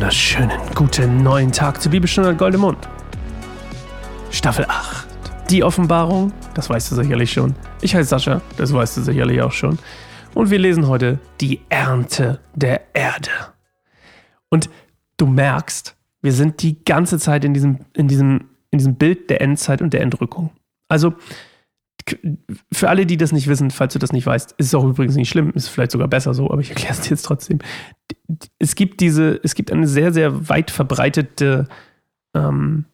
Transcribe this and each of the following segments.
wunderschönen guten neuen Tag zur Bibelstunde Goldemund. Staffel 8. Die Offenbarung, das weißt du sicherlich schon. Ich heiße Sascha, das weißt du sicherlich auch schon. Und wir lesen heute die Ernte der Erde. Und du merkst, wir sind die ganze Zeit in diesem, in diesem, in diesem Bild der Endzeit und der Entrückung. Also, für alle, die das nicht wissen, falls du das nicht weißt, ist es auch übrigens nicht schlimm, ist vielleicht sogar besser so, aber ich erkläre es dir jetzt trotzdem. Es gibt diese, es gibt eine sehr, sehr weit verbreitete, ähm,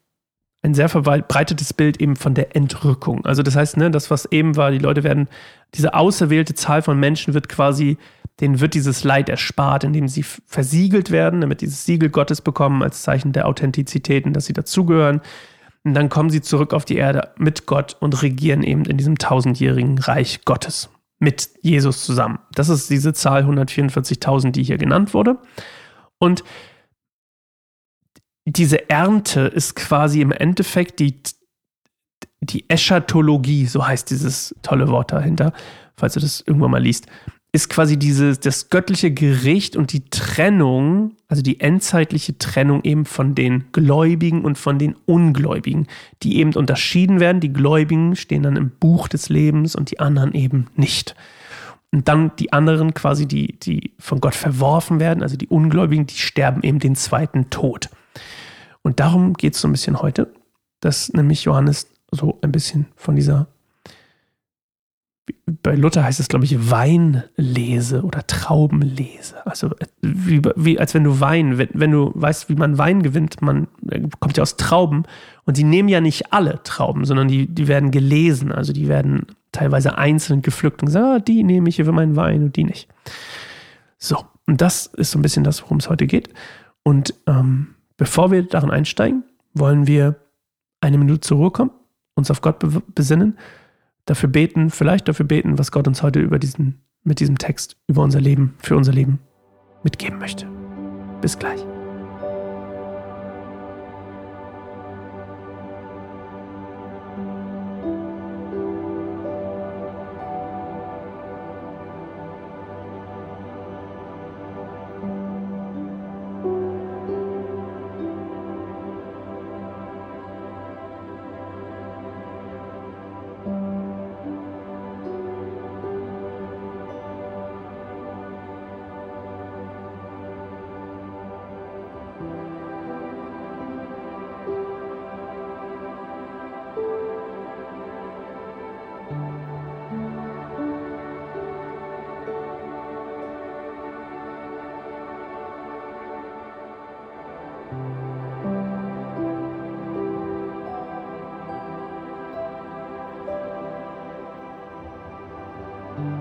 ein sehr verbreitetes Bild eben von der Entrückung. Also das heißt, ne, das, was eben war, die Leute werden, diese auserwählte Zahl von Menschen wird quasi, denen wird dieses Leid erspart, indem sie versiegelt werden, damit dieses Siegel Gottes bekommen als Zeichen der Authentizität und dass sie dazugehören. Und dann kommen sie zurück auf die Erde mit Gott und regieren eben in diesem tausendjährigen Reich Gottes mit Jesus zusammen. Das ist diese Zahl 144.000, die hier genannt wurde. Und diese Ernte ist quasi im Endeffekt die, die Eschatologie, so heißt dieses tolle Wort dahinter, falls du das irgendwann mal liest ist quasi dieses, das göttliche Gericht und die Trennung, also die endzeitliche Trennung eben von den Gläubigen und von den Ungläubigen, die eben unterschieden werden. Die Gläubigen stehen dann im Buch des Lebens und die anderen eben nicht. Und dann die anderen quasi, die, die von Gott verworfen werden, also die Ungläubigen, die sterben eben den zweiten Tod. Und darum geht es so ein bisschen heute, dass nämlich Johannes so ein bisschen von dieser bei Luther heißt es, glaube ich, Weinlese oder Traubenlese. Also wie, wie als wenn du Wein, wenn, wenn, du weißt, wie man Wein gewinnt, man kommt ja aus Trauben und die nehmen ja nicht alle Trauben, sondern die, die werden gelesen. Also die werden teilweise einzeln gepflückt und gesagt, ah, die nehme ich hier für meinen Wein und die nicht. So, und das ist so ein bisschen das, worum es heute geht. Und ähm, bevor wir darin einsteigen, wollen wir eine Minute zur Ruhe kommen, uns auf Gott besinnen dafür beten, vielleicht dafür beten, was Gott uns heute über diesen, mit diesem Text über unser Leben, für unser Leben mitgeben möchte. Bis gleich.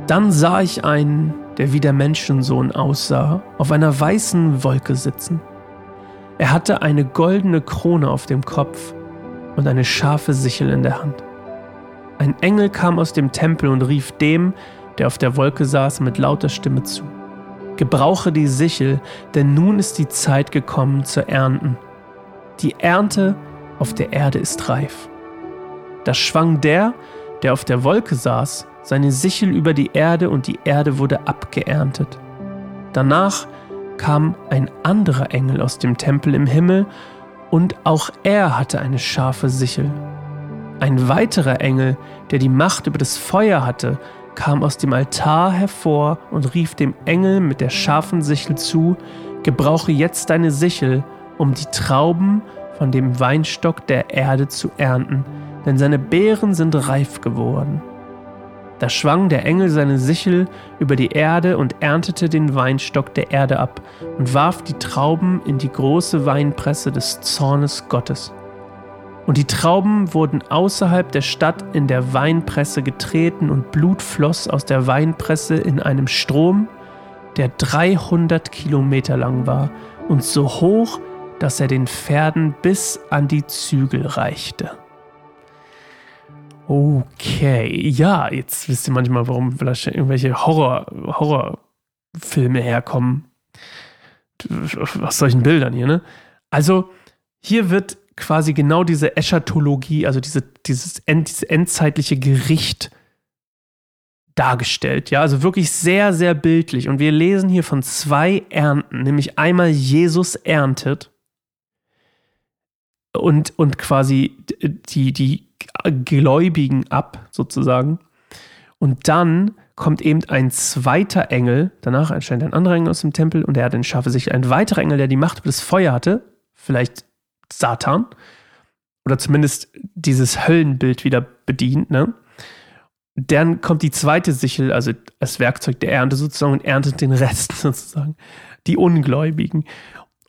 Dann sah ich einen, der wie der Menschensohn aussah, auf einer weißen Wolke sitzen. Er hatte eine goldene Krone auf dem Kopf und eine scharfe Sichel in der Hand. Ein Engel kam aus dem Tempel und rief dem, der auf der Wolke saß, mit lauter Stimme zu. Gebrauche die Sichel, denn nun ist die Zeit gekommen zu ernten. Die Ernte auf der Erde ist reif. Da schwang der, der auf der Wolke saß, seine Sichel über die Erde und die Erde wurde abgeerntet. Danach kam ein anderer Engel aus dem Tempel im Himmel und auch er hatte eine scharfe Sichel. Ein weiterer Engel, der die Macht über das Feuer hatte, kam aus dem Altar hervor und rief dem Engel mit der scharfen Sichel zu, Gebrauche jetzt deine Sichel, um die Trauben von dem Weinstock der Erde zu ernten, denn seine Beeren sind reif geworden. Da schwang der Engel seine Sichel über die Erde und erntete den Weinstock der Erde ab und warf die Trauben in die große Weinpresse des Zornes Gottes. Und die Trauben wurden außerhalb der Stadt in der Weinpresse getreten und Blut floss aus der Weinpresse in einem Strom, der 300 Kilometer lang war und so hoch, dass er den Pferden bis an die Zügel reichte. Okay, ja, jetzt wisst ihr manchmal, warum vielleicht irgendwelche Horror, Horrorfilme herkommen. Aus solchen Bildern hier, ne? Also, hier wird quasi genau diese Eschatologie, also diese, dieses End, dieses endzeitliche Gericht dargestellt. Ja, also wirklich sehr, sehr bildlich. Und wir lesen hier von zwei Ernten, nämlich einmal Jesus erntet und, und quasi die, die Gläubigen ab, sozusagen. Und dann kommt eben ein zweiter Engel, danach erscheint ein anderer Engel aus dem Tempel und er hat in Schafe sich ein weiterer Engel, der die Macht über das Feuer hatte, vielleicht Satan, oder zumindest dieses Höllenbild wieder bedient, ne? Dann kommt die zweite Sichel, also das Werkzeug der Ernte sozusagen, und erntet den Rest sozusagen, die Ungläubigen.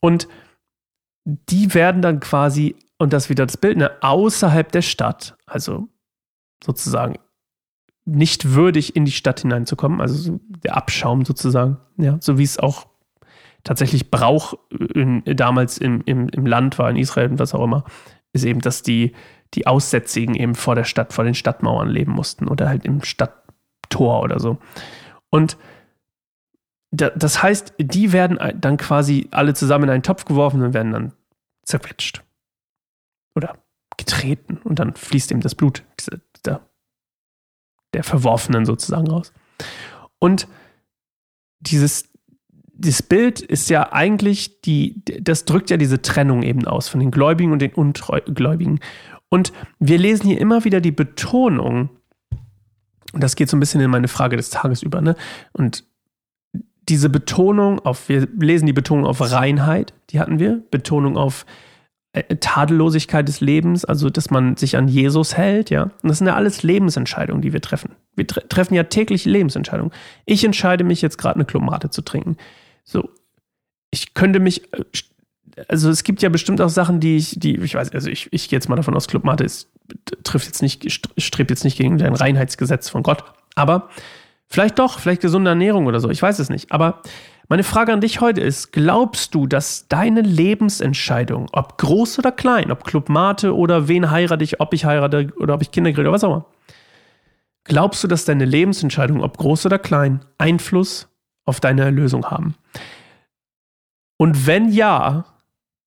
Und die werden dann quasi, und das wieder das Bild, ne, außerhalb der Stadt, also sozusagen nicht würdig in die Stadt hineinzukommen, also der Abschaum sozusagen, ja, so wie es auch tatsächlich Brauch in, damals im, im, im Land war, in Israel und was auch immer, ist eben, dass die, die Aussätzigen eben vor der Stadt, vor den Stadtmauern leben mussten oder halt im Stadttor oder so. Und das heißt, die werden dann quasi alle zusammen in einen Topf geworfen und werden dann zerquetscht. Oder getreten und dann fließt eben das Blut der, der Verworfenen sozusagen raus. Und dieses, dieses Bild ist ja eigentlich die, das drückt ja diese Trennung eben aus von den Gläubigen und den Ungläubigen. Und wir lesen hier immer wieder die Betonung, und das geht so ein bisschen in meine Frage des Tages über, ne? Und diese Betonung auf, wir lesen die Betonung auf Reinheit, die hatten wir, Betonung auf Tadellosigkeit des Lebens, also dass man sich an Jesus hält, ja. Und das sind ja alles Lebensentscheidungen, die wir treffen. Wir tre treffen ja täglich Lebensentscheidungen. Ich entscheide mich jetzt gerade eine Klomate zu trinken. So, ich könnte mich, äh, also es gibt ja bestimmt auch Sachen, die ich, die, ich weiß, also ich, ich gehe jetzt mal davon aus, Clubmate ist, trifft jetzt nicht, strebt jetzt nicht gegen ein Reinheitsgesetz von Gott. Aber vielleicht doch, vielleicht gesunde Ernährung oder so, ich weiß es nicht. Aber meine Frage an dich heute ist, glaubst du, dass deine Lebensentscheidung, ob groß oder klein, ob Clubmate oder wen heirate ich, ob ich heirate oder ob ich Kinder kriege oder was auch immer, glaubst du, dass deine Lebensentscheidung, ob groß oder klein, Einfluss auf deine Erlösung haben? Und wenn ja,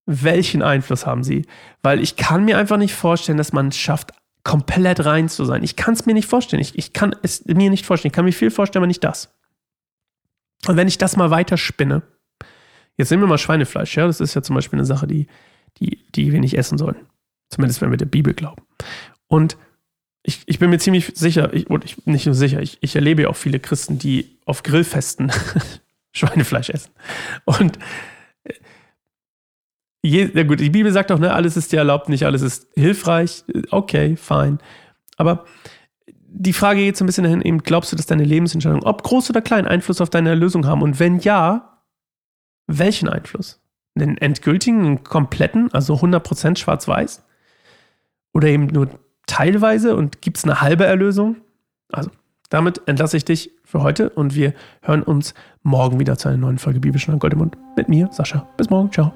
welchen Einfluss haben sie? Weil ich kann mir einfach nicht vorstellen, dass man es schafft, komplett rein zu sein. Ich kann es mir nicht vorstellen. Ich, ich kann es mir nicht vorstellen. Ich kann mir viel vorstellen, aber nicht das. Und wenn ich das mal weiter spinne, jetzt nehmen wir mal Schweinefleisch, ja, das ist ja zum Beispiel eine Sache, die, die, die wir nicht essen sollen. Zumindest wenn wir der Bibel glauben. Und ich, ich bin mir ziemlich sicher, ich, und ich, nicht nur sicher, ich, ich erlebe ja auch viele Christen, die auf Grillfesten Schweinefleisch essen. Und je, ja gut, die Bibel sagt auch, ne, alles ist dir erlaubt, nicht alles ist hilfreich. Okay, fein. Aber die Frage geht so ein bisschen dahin, eben, glaubst du, dass deine Lebensentscheidungen, ob groß oder klein, Einfluss auf deine Erlösung haben? Und wenn ja, welchen Einfluss? Den endgültigen, den kompletten, also 100% schwarz-weiß? Oder eben nur teilweise und gibt es eine halbe Erlösung? Also, damit entlasse ich dich für heute und wir hören uns morgen wieder zu einer neuen Folge Bibelschnur Gold im Mund mit mir, Sascha. Bis morgen, ciao.